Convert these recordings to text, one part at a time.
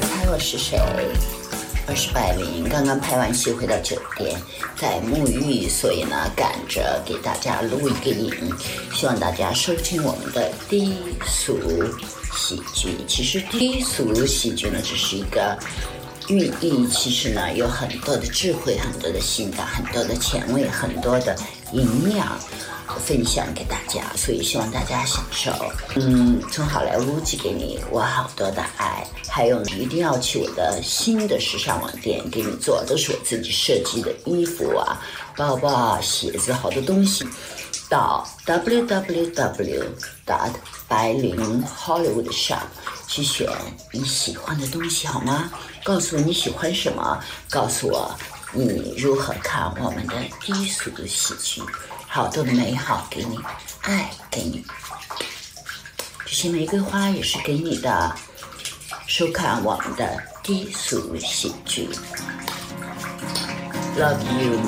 猜我是谁？我是百灵，刚刚拍完戏回到酒店，在沐浴，所以呢赶着给大家录一个影，希望大家收听我们的低俗喜剧。其实低俗喜剧呢，只是一个寓意，其实呢有很多的智慧，很多的性感，很多的前卫，很多的营养。分享给大家，所以希望大家享受。嗯，从好莱坞寄给你我好多的爱，还有一定要去我的新的时尚网店给你做，都是我自己设计的衣服啊、包包啊、鞋子，好多东西。到 w w w dot 白灵 Hollywood shop 去选你喜欢的东西好吗？告诉我你喜欢什么，告诉我你如何看我们的低俗的喜剧。好多的美好给你，爱给你，这些玫瑰花也是给你的。收看我们的低俗喜剧，Love you。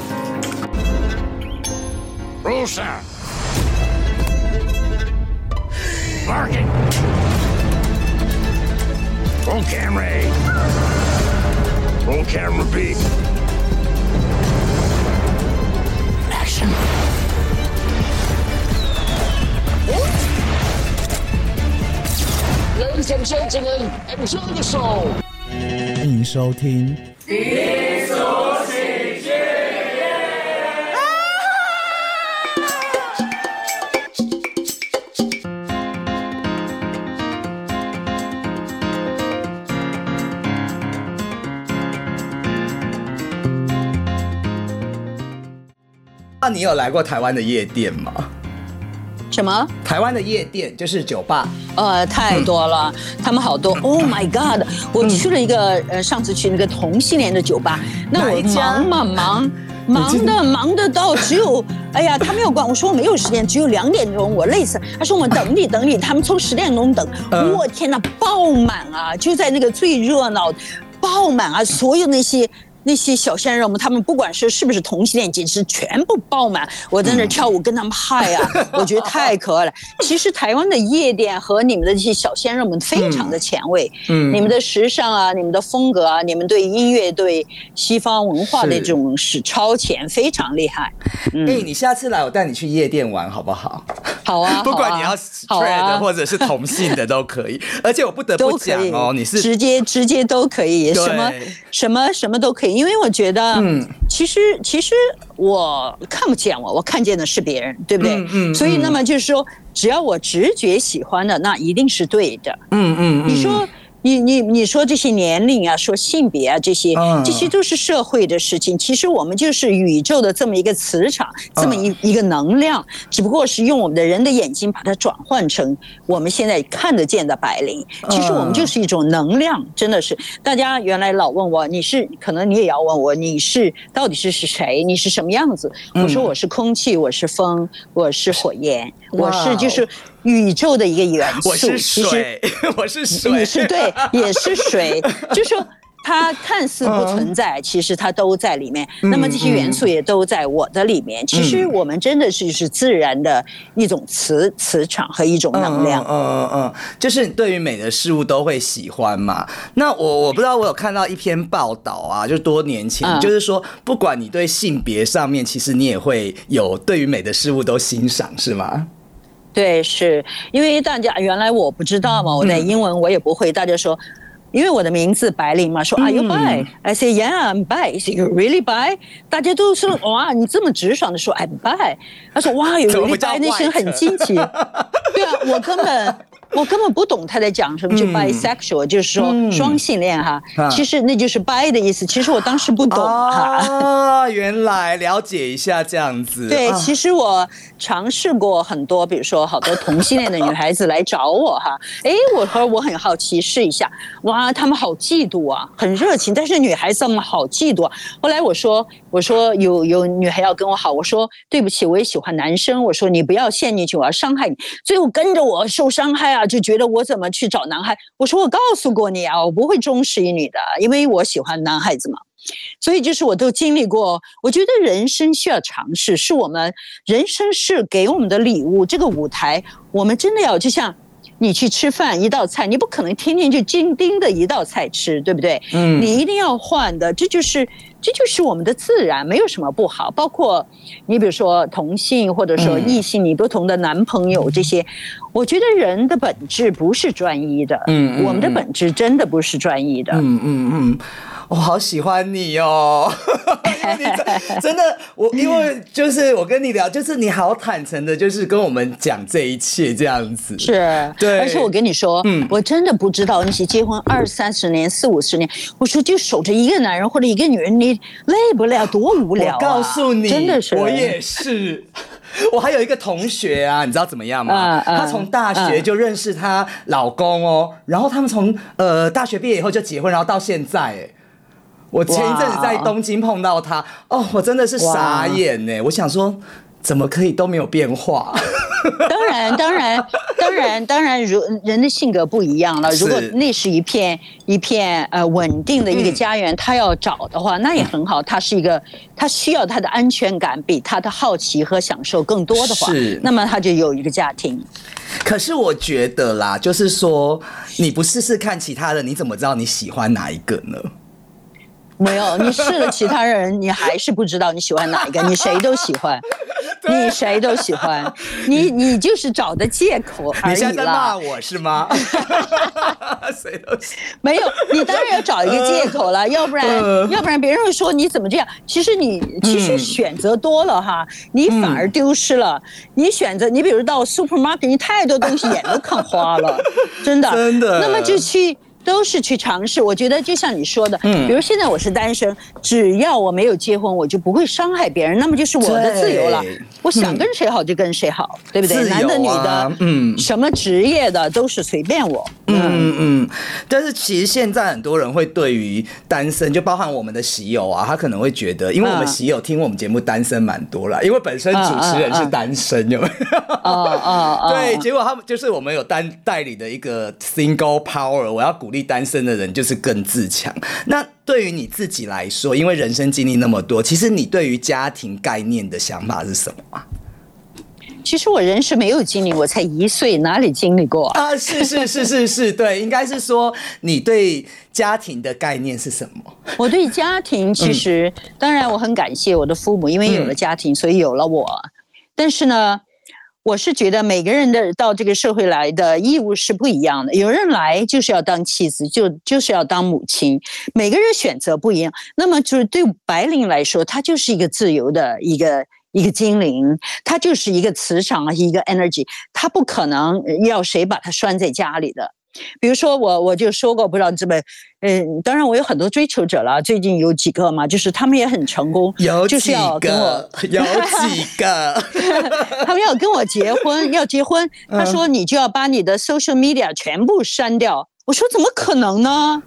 Rosa. Barking. Roll camera A. Roll camera B. and gentlemen, enjoy the show. 欢迎收听。那你有来过台湾的夜店吗？什么？台湾的夜店就是酒吧，呃，太多了，他们好多。Oh my god！我去了一个呃，上次去那个同性恋的酒吧，那我忙嘛忙，忙的忙的到只有，哎呀，他没有管，我说我没有时间，只有两点钟，我累死。他说我们等你等你，他们从十点钟等，嗯我天哪，爆满啊！就在那个最热闹，爆满啊！所有那些。那些小鲜肉们，他们不管是是不是同性恋，简直全部爆满。我在那儿跳舞，跟他们嗨啊，我觉得太可爱了。其实台湾的夜店和你们的这些小鲜肉们非常的前卫，嗯你们的时尚啊，你们的风格啊，你们对音乐、对西方文化的这种是超前，非常厉害。哎、你下次来我带你去夜店玩好不好？好啊，不管你要 straight 的或者是同性的都可以。而且我不得不讲哦，你是直接直接都可以，什么什么什么都可以，因为我觉得，嗯其实其实我看不见我，我看见的是别人，对不对？嗯嗯所以那么就是说，只要我直觉喜欢的，那一定是对的。嗯嗯嗯，你说。你你你说这些年龄啊，说性别啊，这些嗯这些都是社会的事情。其实我们就是宇宙的这么一个磁场，这么一一个能量，只不过是用我们的人的眼睛把它转换成我们现在看得见的白灵。其实我们就是一种能量，真的是。大家原来老问我，你是可能你也要问我，你是到底是是谁？你是什么样子？我说我是空气，我是风，我是火焰，我是就是宇宙的一个元素。我是水，我是水，也是对，也是水，就是说它看似不存在，其实它都在里面。那么这些元素也都在我的里面。其实我们真的是是自然的一种磁磁场和一种能量。嗯嗯嗯嗯，就是对于美的事物都会喜欢嘛。那我我不知道，我有看到一篇报道啊，就多年前，嗯就是说，不管你对性别上面，其实你也会有对于美的事物都欣赏，是吗？对，是因为大家原来我不知道嘛，我在英文我也不会，大家说。因为我的名字白领嘛，说 Are you bi? I say Yeah, I'm bi. Say You really bi? 大家都说哇，你这么直爽的说 I'm bi。他说哇，有 really bi 那些人 white？很惊奇。对啊，我根本我根本不懂他在讲什么，就 bisexual 就是说双性恋哈啊。其实那就是 bi 的意思，其实我当时不懂哈。啊，原来了解一下这样子。对，啊其实我尝试过很多，比如说好多同性恋的女孩子来找我哈，哎，我说我很好奇试一下，哇，她们好嫉妒啊，很热情，但是女孩子们好嫉妒啊。后来我说，我说有有女孩要跟我好，我说对不起，我也喜欢男生，我说你不要陷进去，我要伤害你，最后跟着我受伤害啊，就觉得我怎么去找男孩？我说我告诉过你啊，我不会忠实于你的，因为我喜欢男孩子嘛。所以就是我都经历过，我觉得人生需要尝试，是我们人生是给我们的礼物。这个舞台，我们真的要就像你去吃饭一道菜，你不可能天天就精盯的一道菜吃，对不对？嗯你一定要换的，这就是这就是我们的自然，没有什么不好。包括你比如说同性或者说嗯异性，你不同的男朋友这些，我觉得人的本质不是专一的，嗯嗯我们的本质真的不是专一的。嗯嗯嗯，我好喜欢你哦，因为你真真的，我因为就是我跟你聊，就是你好坦诚的，就是跟我们讲这一切这样子。是，对而且我跟你说，嗯我真的不知道那些结婚二三十年、四五十年，我说就守着一个男人或者一个女人，你累不累啊？多无聊、啊！我告诉你，真的是，我也是。我还有一个同学啊，你知道怎么样吗？嗯嗯她从大学就认识她老公哦，然后他们从呃大学毕业以后就结婚，然后到现在，哎，我前一阵子在东京碰到他，哦，我真的是傻眼呢。我想说，怎么可以都没有变化？当然，当然，当然，当然，如人的性格不一样了。是如果那是一片一片呃稳定的一个家嗯园，他要找的话，那也很好。他是一个，他需要他的安全感比他的好奇和享受更多的话是，那么他就有一个家庭。可是我觉得啦，就是说，你不试试看其他的，你怎么知道你喜欢哪一个呢？没有，你试了其他人，你还是不知道你喜欢哪一个，你谁都喜欢，你谁都喜欢，你你就是找的借口而已你现在在骂啦。我是吗？谁都是。没有，你当然要找一个借口了，要不然嗯要不然别人会说你怎么这样。其实你其实选择多了哈，你反而丢失了。你选择，你比如到 supermarket，你太多东西眼都看花了，真的真的那么就去。都是去尝试，我觉得就像你说的，嗯。比如现在我是单身，只要我没有结婚，我就不会伤害别人，那么就是我的自由了。我想跟谁好就跟谁好，对不对？男的女啊的，嗯。什么职业的都是随便我。嗯嗯，但是其实现在很多人会对于单身，就包含我们的喜友啊，他可能会觉得，因为我们嗯喜友听我们节目单身蛮多了，因为本身主持人是单身，有没有？哦哦哦，对，结果他们就是我们有单代理的一个 single power，我要鼓励单身的人就是更自强。那对于你自己来说，因为人生经历那么多，其实你对于家庭概念的想法是什么啊？其实我人生没有经历，我才一岁，哪里经历过啊？啊，是是是是是，对，应该是说你对家庭的概念是什么？我对家庭其实，当然我很感谢我的父母，因为有了家庭，所以有了我。但是呢，我是觉得每个人的到这个社会来的义务是不一样的。有人来就是要当妻子，就就是要当母亲，每个人选择不一样。那么就是对白领来说，他就是一个自由的一个。一个精灵，他就是一个磁场，一个 energy，他不可能要谁把他拴在家里的。比如说我我就说过，不知道嗯，当然我有很多追求者了，最近有几个嘛，就是他们也很成功，有几就是要跟我个？有几个？他们要跟我结婚，要结婚，他说你就要把你的 social media 全部删掉。我说怎么可能呢？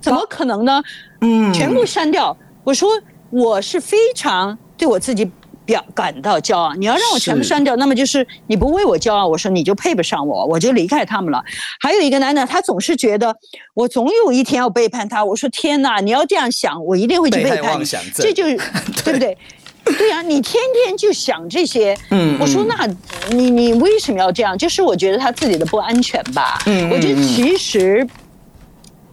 怎么可能呢？嗯全部删掉。我说我是非常对我自己表感到骄傲。你要让我全部删掉，那么就是你不为我骄傲。我说你就配不上我，我就离开他们了。还有一个男的，他总是觉得我总有一天要背叛他。我说天哪，你要这样想，我一定会去背叛你这就 是对不对？对呀、你天天就想这些，嗯我说那你你为什么要这样？就是我觉得他自己的不安全吧。嗯我觉得其实。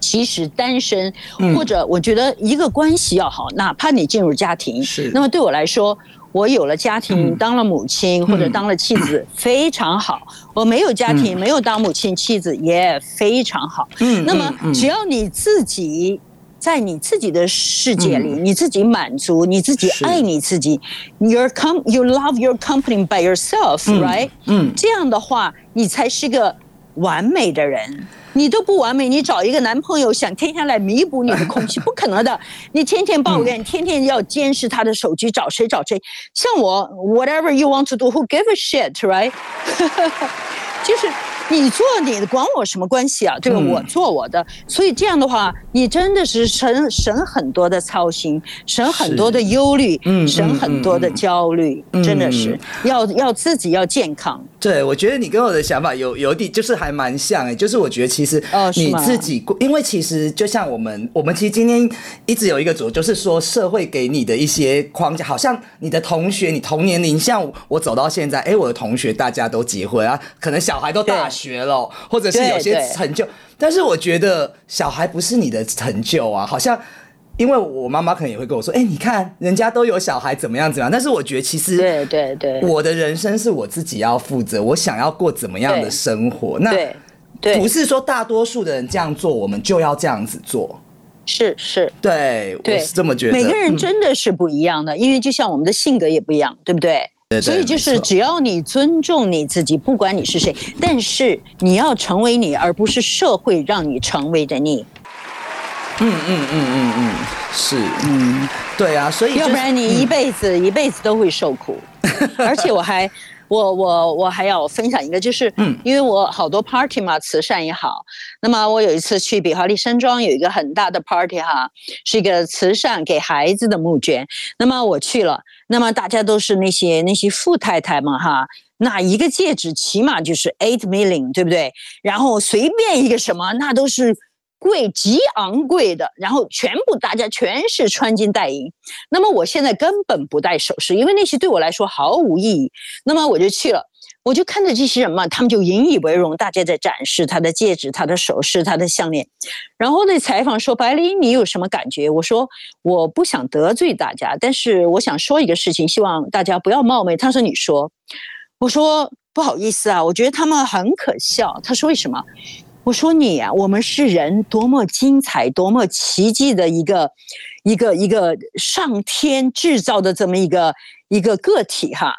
其实单身，嗯或者我觉得一个关系要好，哪怕你进入家庭，是那么对我来说，我有了家庭，嗯当了母亲或者当了妻子，非常好。我没有家庭，没有当母亲、妻子也非常好。嗯那么只要你自己在你自己的世界里，你自己满足，你自己爱你自己，your com you love your company by yourself，right？嗯这样的话，你才是个完美的人。你都不完美，你找一个男朋友想天天来弥补你的空隙，不可能的。你天天抱怨，天天要监视他的手机，找谁找谁。像我，whatever you want to do，who give a shit，right？就是你做你的，管我什么关系啊？对吧？嗯我做我的，所以这样的话，你真的是省省很多的操心，省很多的忧虑，嗯省很多的焦虑，嗯真的是要要自己要健康。对，我觉得你跟我的想法有有点，就是还蛮像哎、就是我觉得其实你自己过，因为其实就像我们，我们其实今天一直有一个主，就是说社会给你的一些框架，好像你的同学，你同年龄，像我走到现在，哎、我的同学大家都结婚啊，可能小孩都大学了，或者是有些成就，但是我觉得小孩不是你的成就啊，好像。因为我妈妈可能也会跟我说，哎、你看人家都有小孩，怎么样怎么样。但是我觉得其实对对对我的人生是我自己要负责，我想要过怎么样的生活。那对对不是说大多数的人这样做，我们就要这样子做。是是。对，我是这么觉得。每个人嗯真的是不一样的，因为就像我们的性格也不一样，对不对？对对所以就是只要你尊重你自己，不管你是谁，但是你要成为你，而不是社会让你成为的你。嗯嗯嗯嗯嗯，是，嗯，对啊，所以、就是、要不然你一辈子、一辈子都会受苦。而且我还，我我我还要分享一个，就是，嗯因为我好多 party 嘛，慈善也好。那么我有一次去比华利山庄有一个很大的 party 哈，是一个慈善给孩子的募捐。那么我去了，那么大家都是那些那些富太太嘛哈。那一个戒指起码就是 eight million，对不对？然后随便一个什么，那都是贵极昂贵的，然后全部大家全是穿金戴银。那么我现在根本不戴首饰，因为那些对我来说毫无意义。那么我就去了，我就看着这些人嘛，他们就引以为荣，大家在展示他的戒指、他的首饰、他的项链。然后那采访说：“白琳，你有什么感觉？”我说：“我不想得罪大家，但是我想说一个事情，希望大家不要冒昧。”他说：“你说。”我说：“不好意思啊，我觉得他们很可笑。”他说：“为什么？”我说你啊，我们是人，多么精彩，多么奇迹的一个一个一个上天制造的这么一个一个个体哈。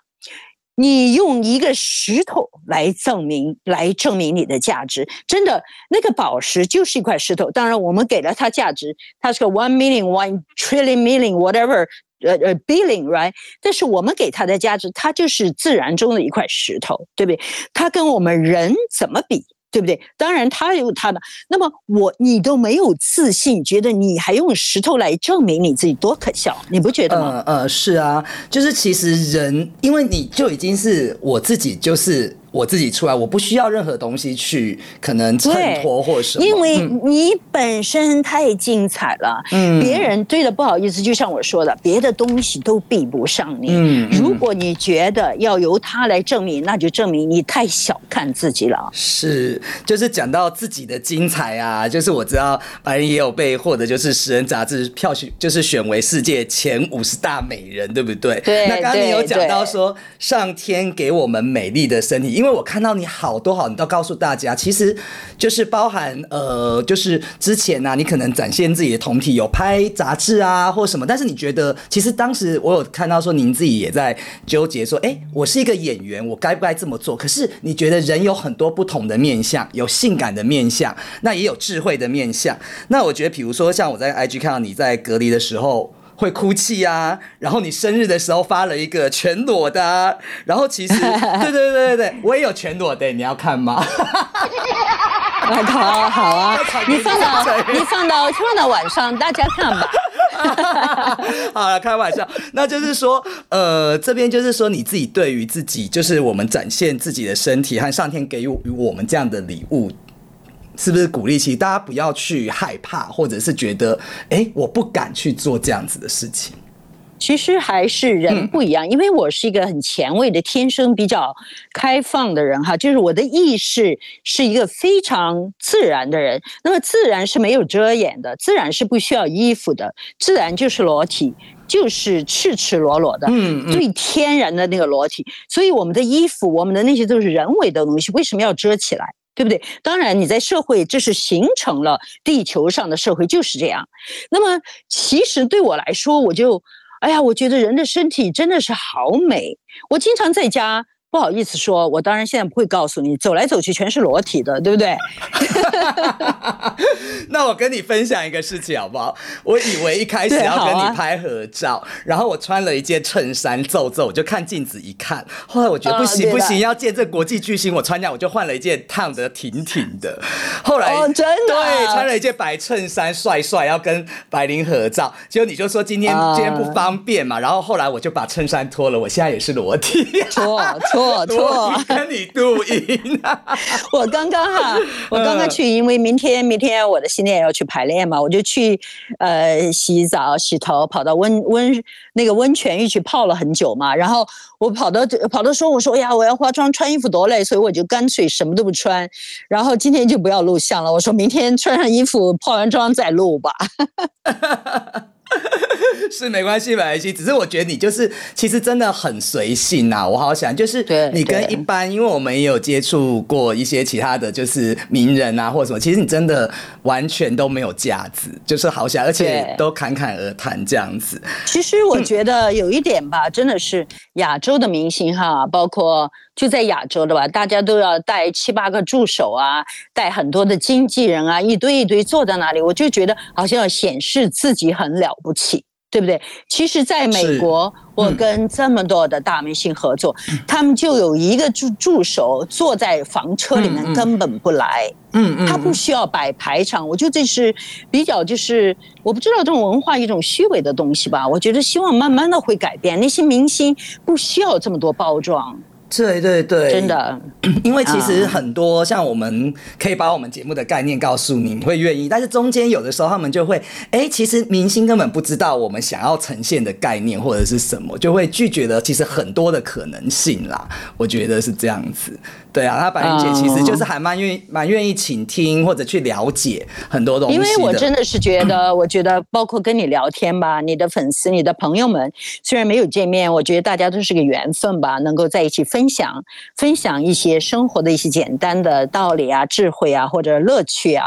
你用一个石头来证明，来证明你的价值，真的，那个宝石就是一块石头。当然，我们给了它价值，它是个 one million, one trillion, million, whatever，呃呃 billion，right？但是我们给它的价值，它就是自然中的一块石头，对不对？它跟我们人怎么比？对不对？当然，他有他的。那么我你都没有自信，觉得你还用石头来证明你自己，多可笑！你不觉得吗？呃，是啊，就是其实人，因为你就已经是我自己，就是我自己出来，我不需要任何东西去可能衬托或什么，因为嗯你本身太精彩了，嗯别人对的不好意思，就像我说的，别的东西都比不上你。嗯嗯如果你觉得要由他来证明，那就证明你太小看自己了。是，就是讲到自己的精彩啊，就是我知道白人也有被获得就是《食人》杂志票选，就是选为世界前五十大美人，对不对？对那刚刚你有讲到说上天给我们美丽的身体，因为因为我看到你好多好，你都告诉大家，其实就是包含呃，就是之前呢、你可能展现自己的酮体，有拍杂志啊或什么，但是你觉得其实当时我有看到说您自己也在纠结说，哎，我是一个演员，我该不该这么做？可是你觉得人有很多不同的面相，有性感的面相，那也有智慧的面相。那我觉得，比如说像我在 IG 看到你在隔离的时候。会哭泣啊，然后你生日的时候发了一个全裸的、啊，然后其实 对对对对对，我也有全裸的，你要看吗？好好啊 你放到你你放到放到晚上，大家看吧。好了，开玩笑，那就是说，呃，这边就是说你自己对于自己，就是我们展现自己的身体和上天给予我们这样的礼物，是不是鼓励？其实大家不要去害怕，或者是觉得，哎、我不敢去做这样子的事情。其实还是人不一样，因为我是一个很前卫的、天生比较开放的人哈，就是我的意识是一个非常自然的人。那么自然是没有遮掩的，自然是不需要衣服的，自然就是裸体。就是赤赤裸裸的，嗯嗯最天然的那个裸体。所以我们的衣服，我们的那些都是人为的东西，为什么要遮起来？对不对？当然，你在社会，这是形成了地球上的社会就是这样。那么，其实对我来说，我就，哎呀，我觉得人的身体真的是好美。我经常在家，不好意思说，我当然现在不会告诉你，走来走去全是裸体的，对不对？那我跟你分享一个事情好不好？我以为一开始要跟你拍合照，然后我穿了一件衬衫皱皱，我就看镜子一看，后来我觉得不行不行，要见这国际巨星，我穿这样我就换了一件烫的挺挺的。后来哦真的对穿了一件白衬衫，帅帅要跟白灵合照，结果你就说今天、啊今天不方便嘛，然后后来我就把衬衫脱了，我现在也是裸体，错错错，跟你录音啊，我刚刚哈，我刚刚去，因为明天明天我的新店要去排练嘛，我就去呃洗澡洗头，跑到温温那个温泉浴去泡了很久嘛，然后我跑到跑到说我说哎呀我要化妆穿衣服多累，所以我就干脆什么都不穿，然后今天就不要录像了，我说明天穿上衣服泡完妆再录吧。是没关系，没关系。只是我觉得你就是，其实真的很随性呐、我好想就是对你跟一般，因为我们也有接触过一些其他的就是名人啊或者什么，其实你真的完全都没有架子，就是好想，而且都侃侃而谈这样子。其实我觉得有一点吧，真的是亚洲的明星哈，包括就在亚洲的吧，大家都要带七八个助手啊，带很多的经纪人啊，一堆一堆坐在那里，我就觉得好像要显示自己很了不起。对不对？其实，在美是国，我跟这么多的大明星合作，他们就有一个助助手坐在房车里面，根本不来。嗯嗯，他不需要摆排场，我觉得这是比较就是我不知道这种文化一种虚伪的东西吧。我觉得希望慢慢的会改变，那些明星不需要这么多包装，对对对，真的。因为其实很多像我们可以把我们节目的概念告诉你，你会愿意，但是中间有的时候他们就会，哎，其实明星根本不知道我们想要呈现的概念或者是什么，就会拒绝了其实很多的可能性啦。我觉得是这样子，对啊，他白玲姐其实就是还蛮愿意蛮愿意倾听或者去了解很多东西的，因为我真的是觉得，我觉得包括跟你聊天吧，你的粉丝、你的朋友们，虽然没有见面，我觉得大家都是个缘分吧，能够在一起分享分享一些生活的一些简单的道理啊、智慧啊或者乐趣啊。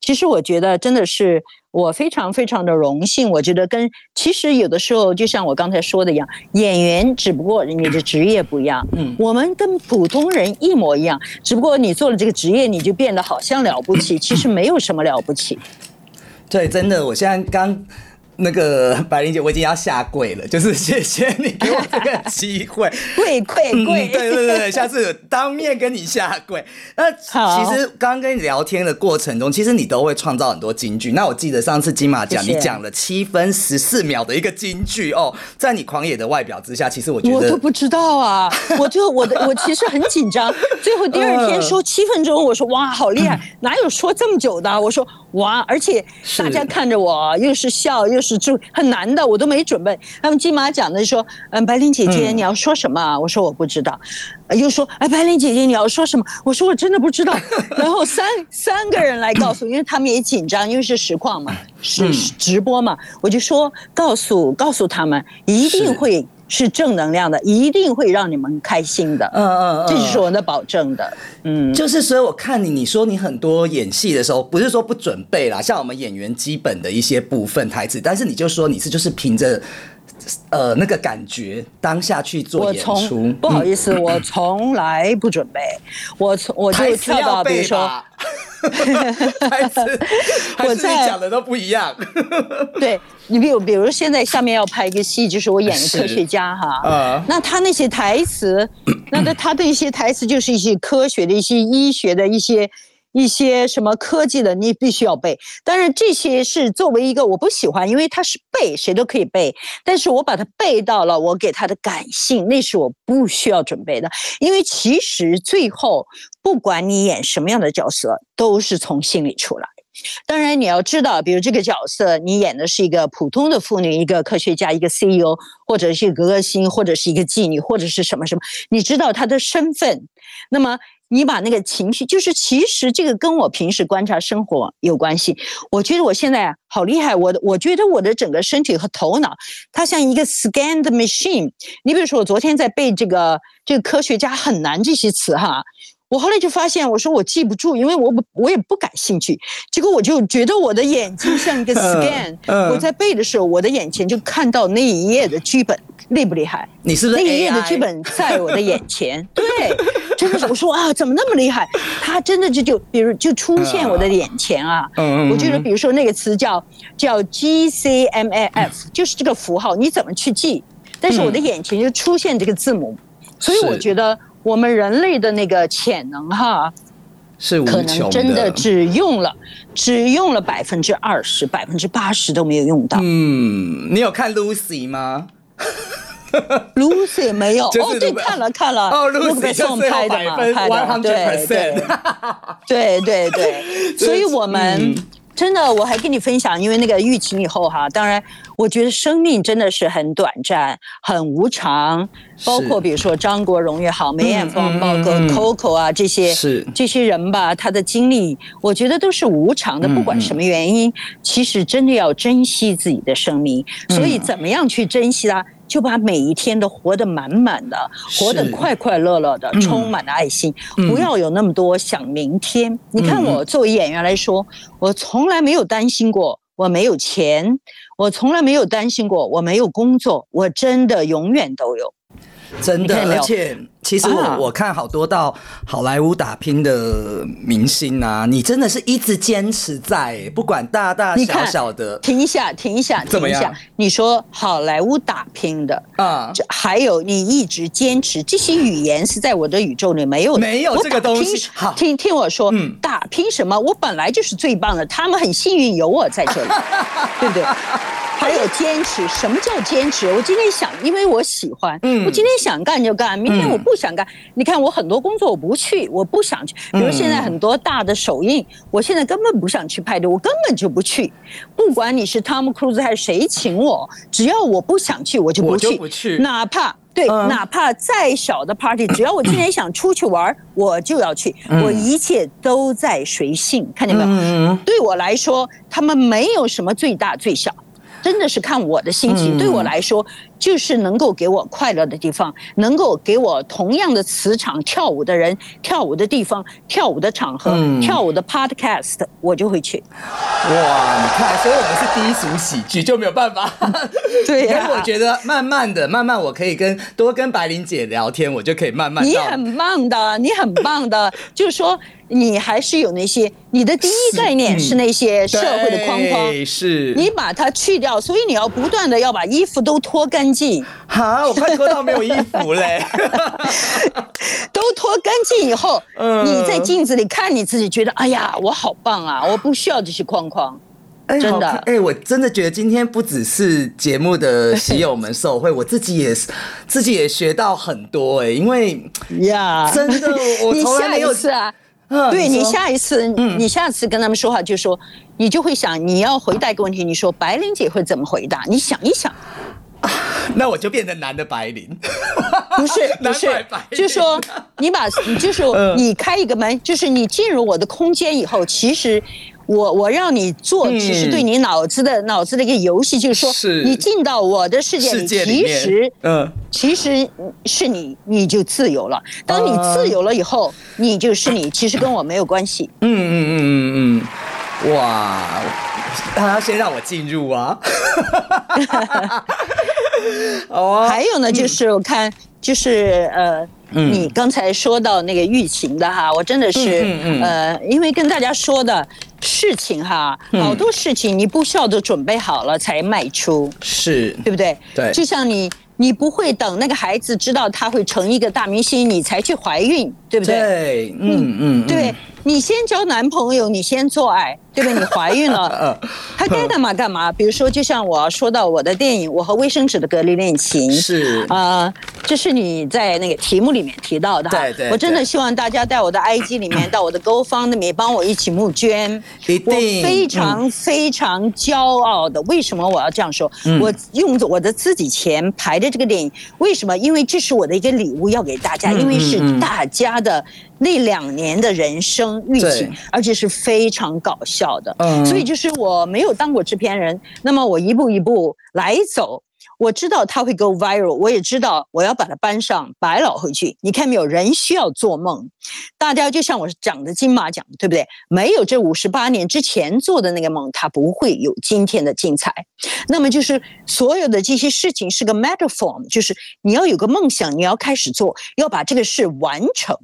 其实我觉得真的是。我非常非常的荣幸，我觉得跟其实有的时候，就像我刚才说的一样，演员只不过你的职业不一样，嗯，我们跟普通人一模一样，只不过你做了这个职业，你就变得好像了不起，其实没有什么了不起。对，真的，我现在刚。那个白玲姐，我已经要下跪了，就是谢谢你给我这个机会，跪跪嗯跪，对对对对，下次当面跟你下跪。那其实刚刚跟你聊天的过程中，其实你都会创造很多金句。那我记得上次金马奖你讲了七分十四秒的一个金句哦，在你狂野的外表之下，其实我觉得我都不知道啊，我就我的我其实很紧张，最后第二天说七分钟，我说哇好厉害，哪有说这么久的？我说哇，而且大家看着我又是笑又是注，很难的，我都没准备。他们金马奖的说，嗯，白玲姐姐嗯你要说什么啊？我说我不知道，呃又说哎白玲姐姐你要说什么？我说我真的不知道。然后三三个人来告诉，因为他们也紧张，因为是实况嘛，是是直播嘛，我就说告诉告诉他们一定会。是正能量的，一定会让你们开心的。嗯嗯嗯，这就是我的保证的。嗯，就是，所以我看你，你说你很多演戏的时候，不是说不准备啦，像我们演员基本的一些部分台词，但是你就说你是就是凭着呃那个感觉当下去做我演出从，不好意思，我从来不准备，我从我就跳到比如说，还是你我在讲的都不一样，对你比如比如现在下面要拍一个戏，就是我演的科学家哈，嗯那他那些台词，那他他的一些台词就是一些科学的一些医学的一些。一些什么科技的，你必须要背。当然，这些是作为一个我不喜欢，因为它是背，谁都可以背。但是我把它背到了，我给他的感性，那是我不需要准备的。因为其实最后，不管你演什么样的角色，都是从心里出来。当然，你要知道，比如这个角色，你演的是一个普通的妇女，一个科学家，一个 CEO，或者是一个歌星，或者是一个妓女，或者是什么什么，你知道她的身份。那么，你把那个情绪，就是其实这个跟我平时观察生活有关系。我觉得我现在好厉害，我的我觉得我的整个身体和头脑，它像一个 scan 的 machine。你比如说，我昨天在背这个这个科学家很难这些词哈。我后来就发现，我说我记不住，因为我不我也不感兴趣。结果我就觉得我的眼睛像一个 scan，、嗯我在背的时候，我的眼前就看到那一页的剧本，厉不厉害？你是不是那一页的剧本在我的眼前，对，真的是我说啊，怎么那么厉害？他真的就就比如就出现我的眼前啊，我觉得比如说那个词叫叫 G C M A F，就是这个符号，你怎么去记？但是我的眼前就出现这个字母，所以我觉得我们人类的那个潜能哈。是可能真的只用了只用了百分之二十，百分之八十都没有用到。嗯，你有看 Lucy 吗？Lucy 没有哦，对，看了看了，哦 Lucy 就松最后拍的嘛，拍的对对。对对对，所以我们、嗯真的，我还跟你分享，因为那个疫情以后哈，当然，我觉得生命真的是很短暂、很无常，包括比如说张国荣也好，梅艳芳、嗯包括 Coco 啊这些是这些人吧，他的经历，我觉得都是无常的，不管什么原因，其实真的要珍惜自己的生命。所以怎么样去珍惜它？就把每一天都活得满满的，活得快快乐乐的，充满了爱心，不要有那么多想明天。你看我作为演员来说，我从来没有担心过我没有钱，我从来没有担心过我没有工作，我真的永远都有。真的，而且其实我、啊我看好多到好莱坞打拼的明星啊，你真的是一直坚持在，不管大大小小的停一下，停一下，怎么样停一下。你说好莱坞打拼的，啊，这还有你一直坚持这些语言是在我的宇宙里没有的，没有这个东西好听听我说，嗯打拼什么？我本来就是最棒的，他们很幸运有我在这里，对不对？还有坚持，什么叫坚持？我今天想，因为我喜欢，嗯我今天想干就干，明天嗯我不想干。你看我很多工作我不去，我不想去，比如现在很多大的首映，我现在根本不想去派对，我根本就不去。不管你是汤姆·克鲁斯还是谁请我，只要我不想去，我就不去，不去哪怕。对，嗯哪怕再小的 party，只要我今天想出去玩儿，我就要去，我一切都在随性，看见没有？嗯对我来说，他们没有什么最大最小，真的是看我的心情。嗯对我来说，就是能够给我快乐的地方，能够给我同样的磁场跳舞的人、跳舞的地方、跳舞的场合、嗯跳舞的 podcast，我就会去。哇，你看，所以我们是低俗喜剧，就没有办法。对呀可是我觉得慢慢的，慢慢我可以跟多跟白灵姐聊天，我就可以慢慢你很棒的，你很棒的，就是说你还是有那些你的第一概念是那些社会的框框。对是你把它去掉，所以你要不断的要把衣服都脱干净，哈，我快脱到没有衣服嘞。都脱干净以后，嗯。你在镜子里看你自己，觉得哎呀，我好棒啊，我不需要这些框框。哎真的。哎、我真的觉得今天不只是节目的喜友们受惠，我自己也是，自己也学到很多哎、因为呀。真的我你下从来没有一次啊，嗯对你下一次，你下次跟他们说话，就说你就会想，你要回答一个问题，你说白玲姐会怎么回答？你想一想，那我就变成男的白领，不是 不是就说你把，就是 嗯。你开一个门，就是你进入我的空间以后，其实。我我让你做，嗯。只是对你脑子的脑子的一个游戏，就是说，你进到我的世界世里，其实嗯。其实是你，你就自由了。当你自由了以后，你就是你，其实跟我没有关系。嗯嗯嗯嗯嗯，哇，他要先让我进入啊，哦，还有呢，就是我看，就是呃，嗯你刚才说到那个疫情的哈，我真的是嗯嗯嗯呃，因为跟大家说的事情哈，嗯好多事情你不需要都准备好了才迈出，是，对不对？对就像你。你不会等那个孩子知道他会成一个大明星，你才去怀孕，对不对？对，嗯嗯，对你先交男朋友，你先做爱，对不对？你怀孕了，嗯，他该干嘛干嘛。比如说，就像我说到我的电影《我和卫生纸的隔离恋情》，是啊，这是你在那个题目里面提到的哈。对对我真的希望大家在我的 IG 里面，到我的 GoFundMe 帮我一起募捐。一定我非常非常骄傲的，为什么我要这样说？嗯我用着我的自己钱排的这个电影，为什么？因为这是我的一个礼物要给大家，嗯因为是大家的那两年的人生预对警，而且是非常搞笑的。嗯所以就是我没有当过制片人，那么我一步一步来走。我知道它会 go viral，我也知道我要把它搬上百老汇去。你看没有？人需要做梦，大家就像我讲的金马奖，对不对？没有这五十八年之前做的那个梦，它不会有今天的精彩。那么就是所有的这些事情是个 metaphor，就是你要有个梦想，你要开始做，要把这个事完成。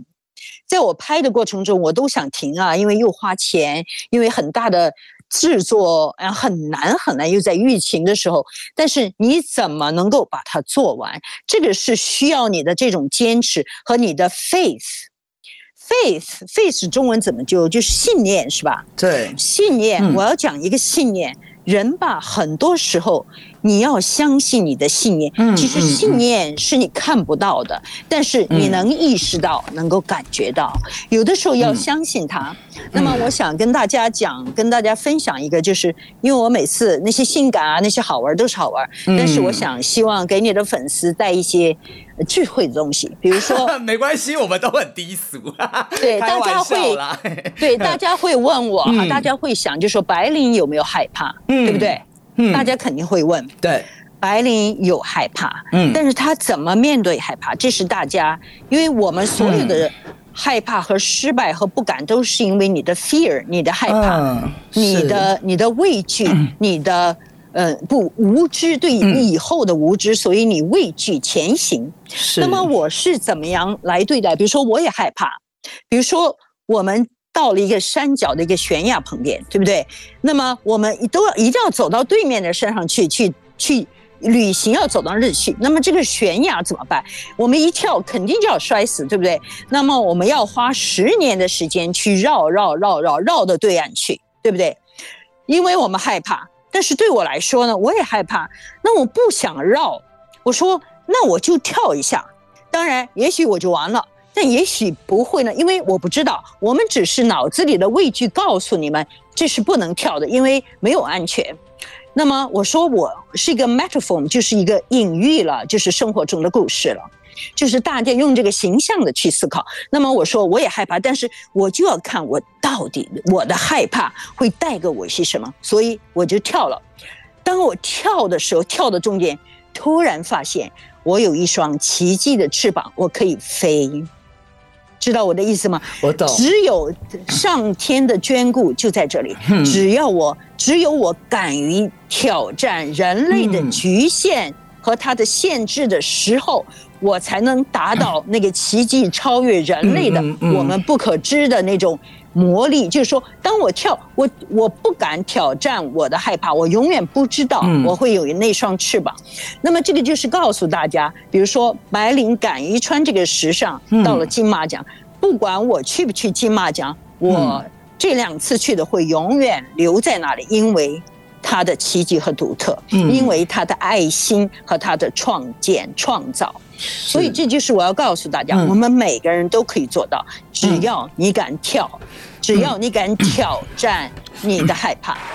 在我拍的过程中，我都想停啊，因为又花钱，因为很大的制作，然后很难很难，又在疫情的时候。但是你怎么能够把它做完？这个是需要你的这种坚持和你的 faith。faith faith 中文怎么就就是信念是吧？对，信念，嗯我要讲一个信念。人吧，很多时候你要相信你的信念。嗯其实嗯信念是你看不到的，但是你能意识到，能够感觉到。有的时候要相信它。那么，我想跟大家讲，跟大家分享一个，就是因为我每次那些性感啊，那些好玩都是好玩，但是我想希望给你的粉丝带一些呃智慧的东西，比如说。没关系，我们都很低俗，对，大家会，对，大家会问我大家会想，就说白领有没有害怕，嗯对不对？嗯大家肯定会问，对，白灵有害怕，嗯但是他怎么面对害怕？这是大家，因为我们所有的害怕和失败和不敢，都是因为你的 fear，你的害怕，嗯你的你的畏惧，你的。呃，不无知对嗯以后的无知，所以你畏惧前行。是那么我是怎么样来对待？比如说，我也害怕，比如说我们到了一个山脚的一个悬崖旁边，对不对？那么我们都要一定要走到对面的山上去，去去旅行，要走到那里去。那么这个悬崖怎么办？我们一跳肯定就要摔死，对不对？那么我们要花十年的时间去绕绕绕绕绕到对岸去，对不对？因为我们害怕。但是对我来说呢，我也害怕。那我不想绕，我说那我就跳一下。当然，也许我就完了，但也许不会呢，因为我不知道。我们只是脑子里的畏惧告诉你们这是不能跳的，因为没有安全。那么我说我是一个 metaphor，就是一个隐喻了，就是生活中的故事了。就是大家用这个形象的去思考。那么我说我也害怕，但是我就要看我到底我的害怕会带给我些什么，所以我就跳了。当我跳的时候，跳的中间突然发现我有一双奇迹的翅膀，我可以飞。知道我的意思吗？我懂，只有上天的眷顾就在这里。嗯只要我，只有我敢于挑战人类的嗯局限和它的限制的时候，我才能达到 那个奇迹，超越人类的我们不可知的那种魔力。就是说，当我跳，我我不敢挑战我的害怕，我永远不知道嗯我会有那双翅膀。那么这个就是告诉大家，比如说白领敢于穿这个时尚，嗯到了金马奖，不管我去不去金马奖，我嗯这两次去的会永远留在那里，因为它的奇迹和独特，嗯。因为它的爱心和它的创建创造。所以这就是我要告诉大家，嗯。我们每个人都可以做到，只要你敢跳，只要你敢挑战你的害怕。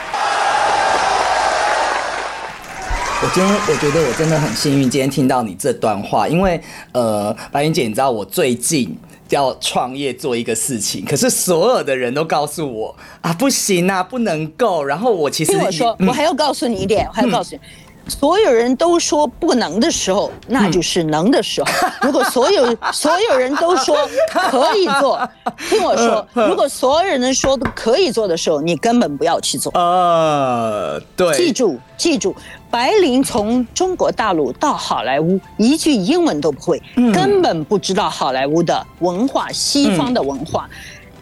我今天我觉得我真的很幸运，今天听到你这段话，因为呃，白云姐，你知道我最近要创业做一个事情，可是所有的人都告诉我啊，不行啊，不能够。然后我其实听我说，嗯我还要告诉你一点，我还要告诉你。所有人都说不能的时候，那就是能的时候。如果所有所有人都说可以做，听我说，如果所有人都说可以做的时候，你根本不要去做。呃，对，记住，记住，白灵从中国大陆到好莱坞，一句英文都不会，嗯根本不知道好莱坞的文化，西方的文化，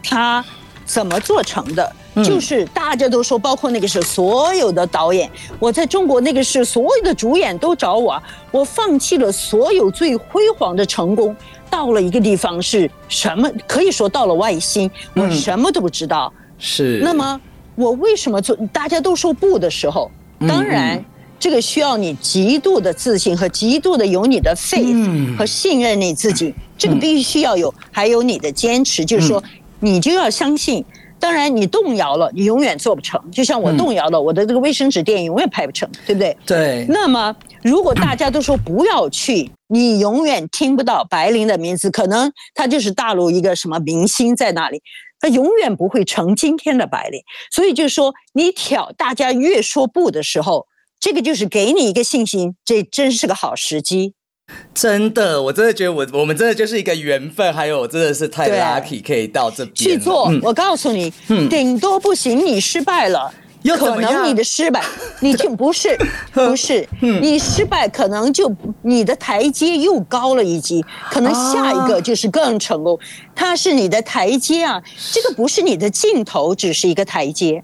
他怎么做成的？嗯就是大家都说，包括那个是所有的导演，我在中国那个是所有的主演都找我，我放弃了所有最辉煌的成功，到了一个地方是什么？可以说到了外星，我嗯什么都不知道。是。那么我为什么做？大家都说不的时候，嗯当然嗯这个需要你极度的自信和极度的有你的 faith 嗯和信任你自己，这个必须要有，还有你的坚持，就是说嗯你就要相信。当然，你动摇了，你永远做不成。就像我嗯动摇了，我的这个卫生纸电影永远拍不成，对不对？对，那么，如果大家都说不要去，你永远听不到白灵的名字，可能他就是大陆一个什么明星在那里，他永远不会成今天的白灵。所以就是说，你挑大家越说不的时候，这个就是给你一个信心，这真是个好时机。真的，我真的觉得我我们真的就是一个缘分，还有真的是太 lucky 可以到这边去做嗯。我告诉你嗯，顶多不行，你失败了。可又怎么样能你的失败，你就不是 不是，嗯你失败可能就你的台阶又高了一级，可能下一个就是更成功。它是你的台阶啊，这个不是你的尽头，只是一个台阶。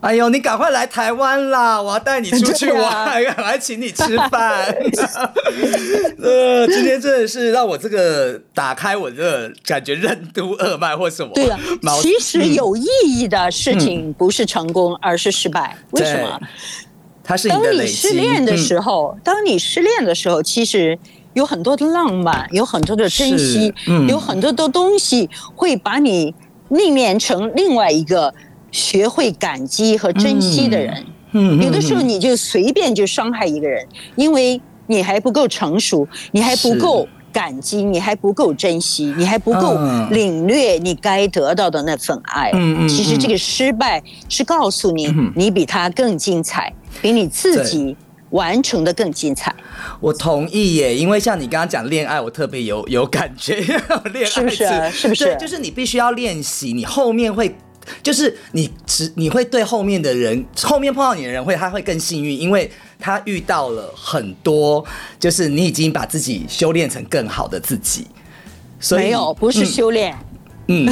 哎呦，你赶快来台湾啦！我要带你出去玩，啊赶快请你吃饭。呃，今天真的是让我这个打开我这个感觉任督二脉或什么。对啊，其实有意义的事情不是成功，而是失败。为什么？它是你当你。失恋的嗯时候，当你失恋的时候，其实有很多的浪漫，有很多的珍惜，嗯有很多的东西会把你历练成另外一个学会感激和珍惜的人。嗯有的时候你就随便就伤害一个人，因为你还不够成熟，你还不够感激，你还不够珍惜，你还不够嗯领略你该得到的那份爱。嗯嗯其实这个失败是告诉你，你比他更精彩，比你自己完成的更精彩。我同意耶，因为像你刚刚讲恋爱，我特别有有感觉，恋爱是不是啊是不是对，就是你必须要练习，你后面会。就是你只你会对后面的人，后面碰到你的人会他会更幸运，因为他遇到了很多，就是你已经把自己修炼成更好的自己。所以没有，不是修炼。嗯，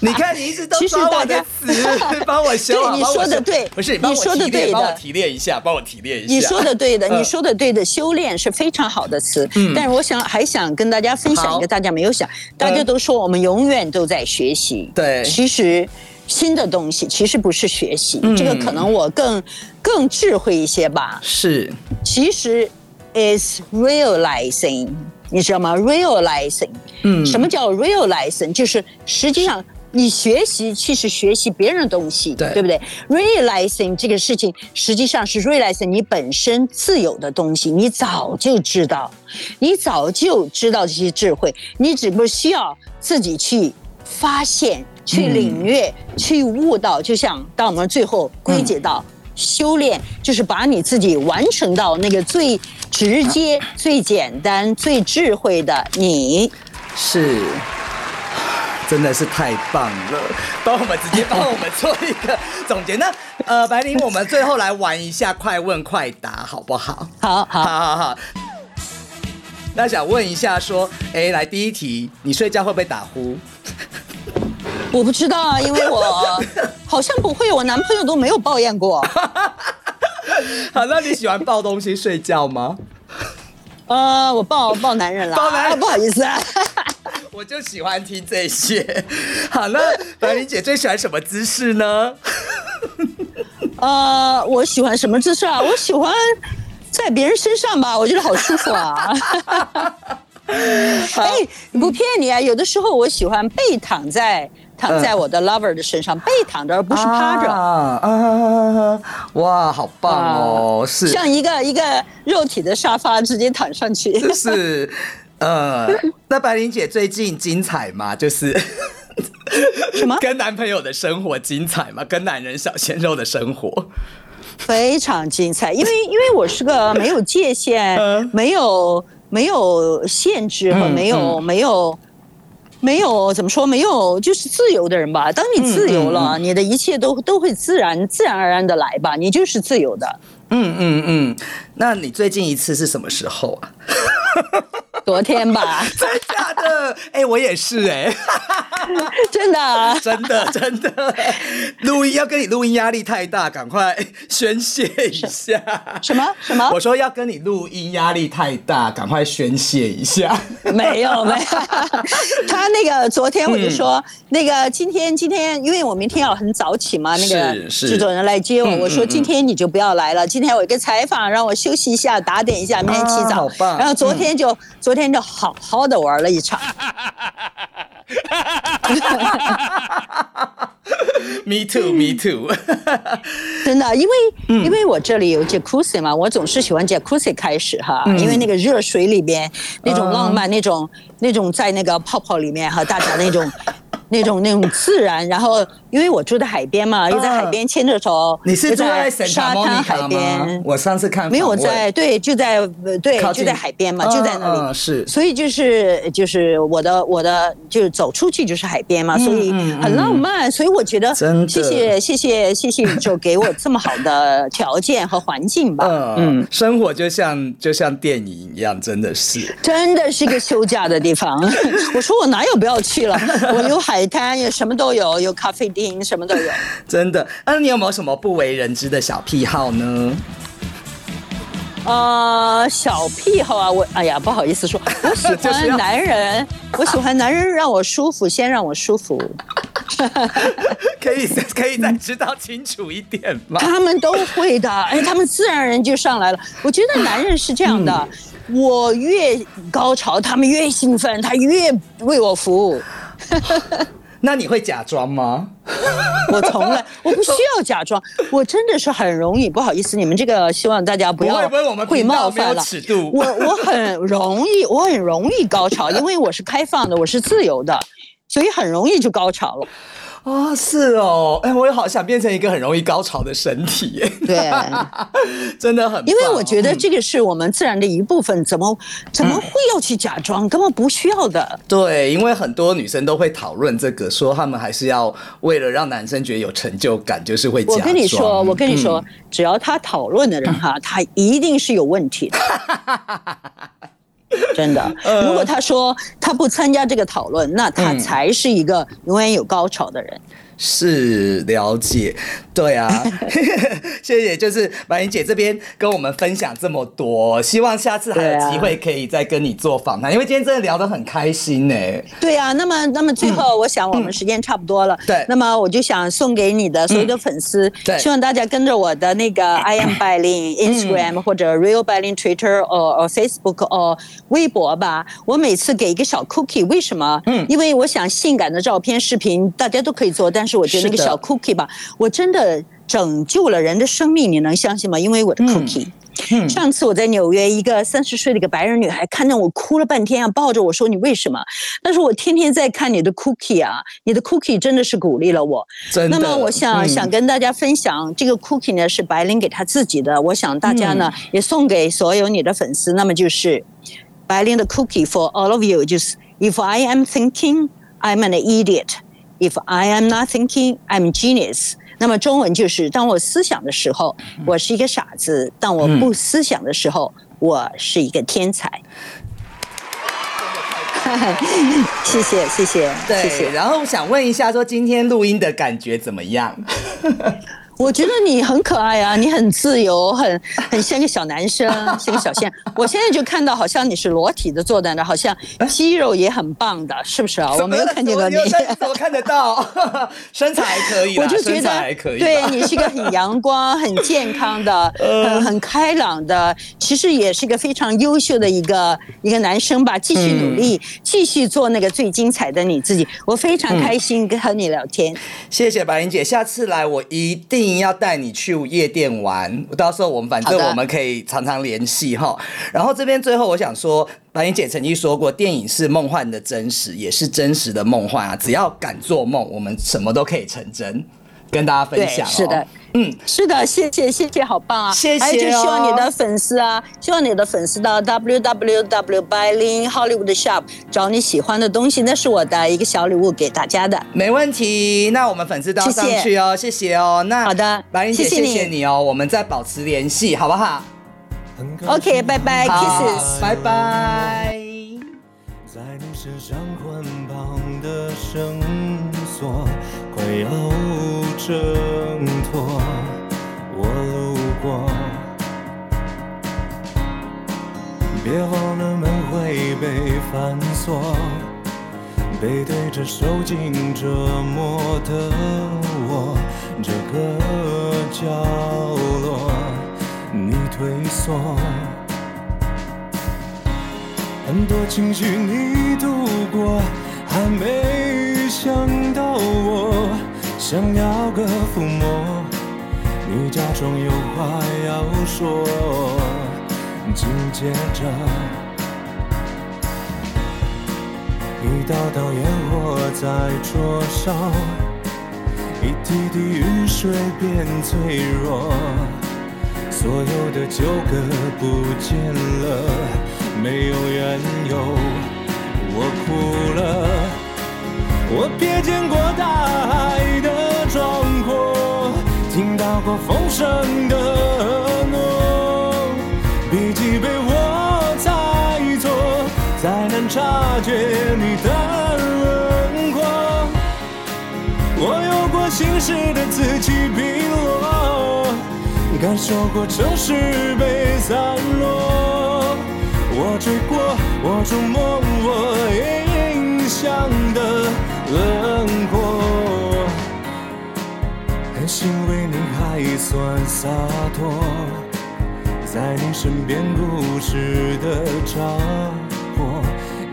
你看你一直都抓我的 大家词，帮我修好，对你说的对不是你说的对的帮我提炼一下，帮我提炼一下。你说的对的，嗯你说的对的，修炼是非常好的词。嗯但是我想还想跟大家分享一个大家没有想，大家都说我们永远都在学习。对其实新的东西其实不是学习，嗯这个可能我更更智慧一些吧。是其实 is realizing，你知道吗？realizing，嗯什么叫 realizing？就是实际上你学习，其实学习别人的东西，对不对？realizing 这个事情实际上是 realizing 你本身自有的东西，你早就知道，你早就知道这些智慧，你只不过需要自己去发现、去领略、去悟到。就像当我们最后归结到。修炼就是把你自己完成到那个最直接、最简单、最智慧的你。是，真的是太棒了！帮我们直接帮我们做一个总结。那呃，白灵，我们最后来玩一下快问快答，好不好？好好，好好好。那想问一下，说，哎，来第一题，你睡觉会不会打呼？我不知道啊，因为我 好像不会，我男朋友都没有抱怨过。好，那你喜欢抱东西睡觉吗？呃，我抱抱男人啦，抱男人啊不好意思啊。我就喜欢听这些。好，那白玲姐最喜欢什么姿势呢？呃，我喜欢什么姿势啊？我喜欢在别人身上吧，我觉得好舒服啊。哎，不骗你啊，有的时候我喜欢背躺在躺在我的 lover 的身上，背躺着而不是趴着。啊啊！哇，好棒哦！是，像一个一个肉体的沙发直接躺上去。就是呃，那白玲姐最近精彩吗？就是什么 跟男朋友的生活精彩吗？跟男人小鲜肉的生活？非常精彩，因为因为我是个没有界限、嗯没有没有限制和嗯没有、没有没有怎么说没有就是自由的人吧。当你自由了，嗯你的一切都都会自然自然而然的来吧，你就是自由的。嗯嗯嗯。那你最近一次是什么时候啊？昨天吧，真假的？哎、我也是哎、真的啊？真的真的。录音要跟你录音压力太大，赶快宣泄一下。什么？什么？我说要跟你录音压力太大，赶快宣泄一下。没有没有，他那个昨天我就说，嗯。那个今天今天，因为我明天要很早起嘛，那个制作人来接我，嗯我说嗯。今天你就不要来了，今天我有一个采访，让我休息一下，打点一下，明天起早。啊好棒。然后昨天就、昨天就好好的玩了一场，Me too, me too。真的，因为、嗯因为我这里有 jacuzzi 嘛，我总是喜欢 jacuzzi 开始哈，嗯因为那个热水里边那种浪漫，那种那种在那个泡泡里面和大家那种。那种那种自然，然后因为我住在海边嘛，又在海边牵着手，啊你是住在沙滩海边？。我上次看没有，我在对，就在呃对就在海边嘛，嗯就在那里。嗯是所以就是就是我的我的就是走出去就是海边嘛，所以嗯很浪漫。所以我觉得真谢谢谢谢谢谢宇宙给我这么好的条件和环境吧。嗯，生活就像就像电影一样，真的是。真的是个休假的地方。我说我哪有不要去了？我有海滩，有什么都有，有咖啡丁，什么都有。真的。那你有没有什么不为人知的小癖好呢？呃，小癖好啊，我哎呀，不好意思说，我喜欢男人，我喜欢男人让我舒服，先让我舒服。可以可以再知道清楚一点吗？他们都会的，哎，他们自然而然就上来了。我觉得男人是这样的，我越高潮，他们越兴奋，他越为我服务。那你会假装吗？我从来我不需要假装，我真的是很容易。不好意思，你们这个希望大家不要会冒犯了我我很容易，我很容易高潮，因为我是开放的，我是自由的，所以很容易就高潮了。哦，是哦，哎，我也好想变成一个很容易高潮的身体耶，对，真的很，因为我觉得嗯这个是我们自然的一部分，怎么怎么会要去假装？根本不需要的。对，因为很多女生都会讨论这个，说她们还是要为了让男生觉得有成就感，就是会假我。跟你说，我跟你说，嗯只要他讨论的人哈，他一定是有问题的。真的，呃如果他说他不参加这个讨论，那他嗯。才是一个永远有高潮的人。是了解，对啊，谢谢，就是白云姐这边跟我们分享这么多，希望下次还有机会可以再跟你做访谈，因为今天真的聊得很开心呢。对啊，那么那么最后，我想我们时间差不多了。嗯对那么我就想送给你的所有的粉丝，对希望大家跟着我的那个 I am 百灵 Instagram 或者 Real 百灵 Twitter 或或 Facebook 或微博吧。我每次给一个小 cookie，为什么？嗯，因为我想性感的照片、视频大家都可以做，但是我觉得那个小 cookie 吧，我真的拯救了人的生命，你能相信吗？因为我的 cookie。上次我在纽约，一个三十岁的一个白人女孩看见我哭了半天啊，抱着我说：“你为什么？”但是我天天在看你的 cookie 啊，你的 cookie 真的是鼓励了我。那么我想、嗯想跟大家分享，这个 cookie 呢是白灵给她自己的，我想大家呢、也送给所有你的粉丝。那么就是白灵的 cookie for all of you，就是 If I am thinking, I'm an idiot. If I am not thinking, I'm genius. 那么中文就是，当我思想的时候，我是一个傻子；当我不思想的时候，我是一个天才。谢谢，谢谢，谢对，谢。然后想问一下，说今天录音的感觉怎么样？我觉得你很可爱啊，你很自由，很很像个小男生，像个小仙。我现在就看到，好像你是裸体的坐在那，好像肌肉也很棒的，是不是啊？我没有看见过你。怎么看得到？身材还可以啦，我就觉身材得还可以。对你是一个很阳光、很健康的、很很开朗的，其实也是一个非常优秀的一个一个男生吧。继续努力，继续做那个最精彩的你自己。我非常开心跟和你聊天。谢谢白云姐，下次来我一定要带你去夜店玩，到时候我们反正我们可以常常联系哈。然后这边最后我想说，白云姐曾经说过，电影是梦幻的真实，也是真实的梦幻啊。只要敢做梦，我们什么都可以成真。跟大家分，享、哦，是的，嗯，是的，谢谢，谢谢，好棒啊！谢谢还有就希望哦你的粉丝啊，希望你的粉丝到 www by Lin Hollywood Shop 找你喜欢的东西，那是我的一个小礼物给大家的。没问题。那我们粉丝都要谢谢上去哦，谢谢哦。那好的白莹姐，谢谢谢你谢你哦，我们再保持联系，好不好？OK，拜拜，Kisses。拜拜。在你身上捆绑的绳索没有挣脱，我路过，别忘了门会被反锁，背对着受尽折磨的我，这个角落你退缩。很多情绪你度过，还没想到我想要个抚摸，你假装有话要说，紧接着一道道烟火在灼烧，一滴滴雨水变脆弱。所有的纠葛不见了，没有缘由，我哭了。我瞥见过大海的壮阔，听到过风声的诺，笔记被我猜错，再难察觉你的轮廓。我有过心事的自己 pil 落，感受过城市被散落。我追过，我触摸我印象的轮廓，很欣慰你还算洒脱，在你身边故事的扎破，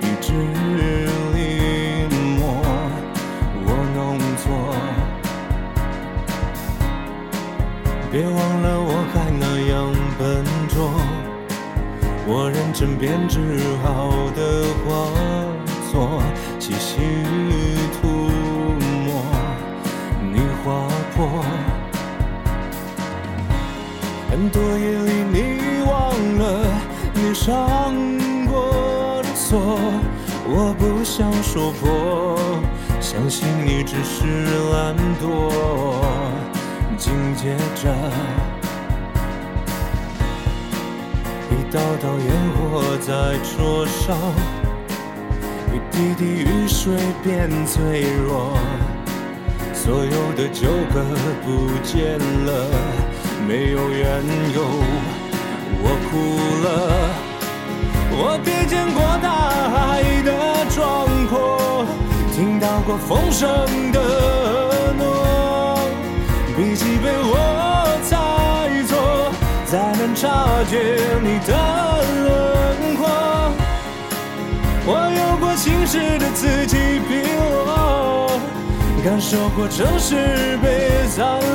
一直临摹我弄错。别忘了我还那样笨拙，我认真编织好的画作，细细很多夜里你忘了你上过的错，我不想说破，相信你只是懒惰。紧接着，一道道烟火在灼烧，一滴滴雨水变脆弱，所有的纠葛不见了，没有缘由，我哭了。我瞥见过大海的壮阔，听到过风声的诺。笔记被我猜错，才能察觉你的轮廓。我有过晴时的自己 pil 落，感受过城市被散落。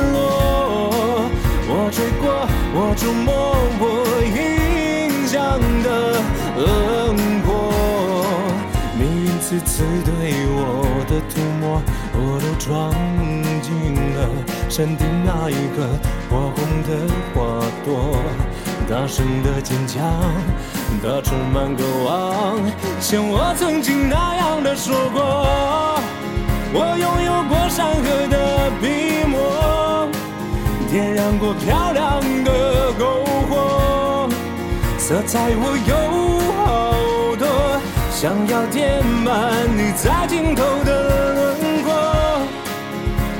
触摸我印象的轮廓。命运次次对我的涂抹，我都装进了山顶那一个火红的花朵。大声的坚强，它充满渴望，像我曾经那样的说过。我拥有过山河的笔墨，点燃过漂亮的篝火，色彩我有好多，想要填满你在尽头的轮廓。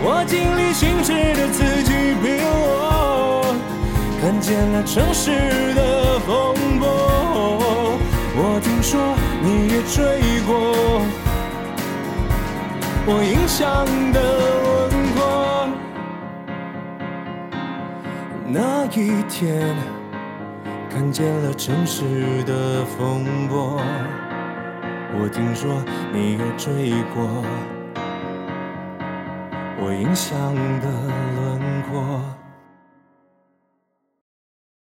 我经历心事的自己 pil 落，看见了城市的风波。我听说你也追过我印象的那一天，看见了城市的风波。我听说你也追过我印象的。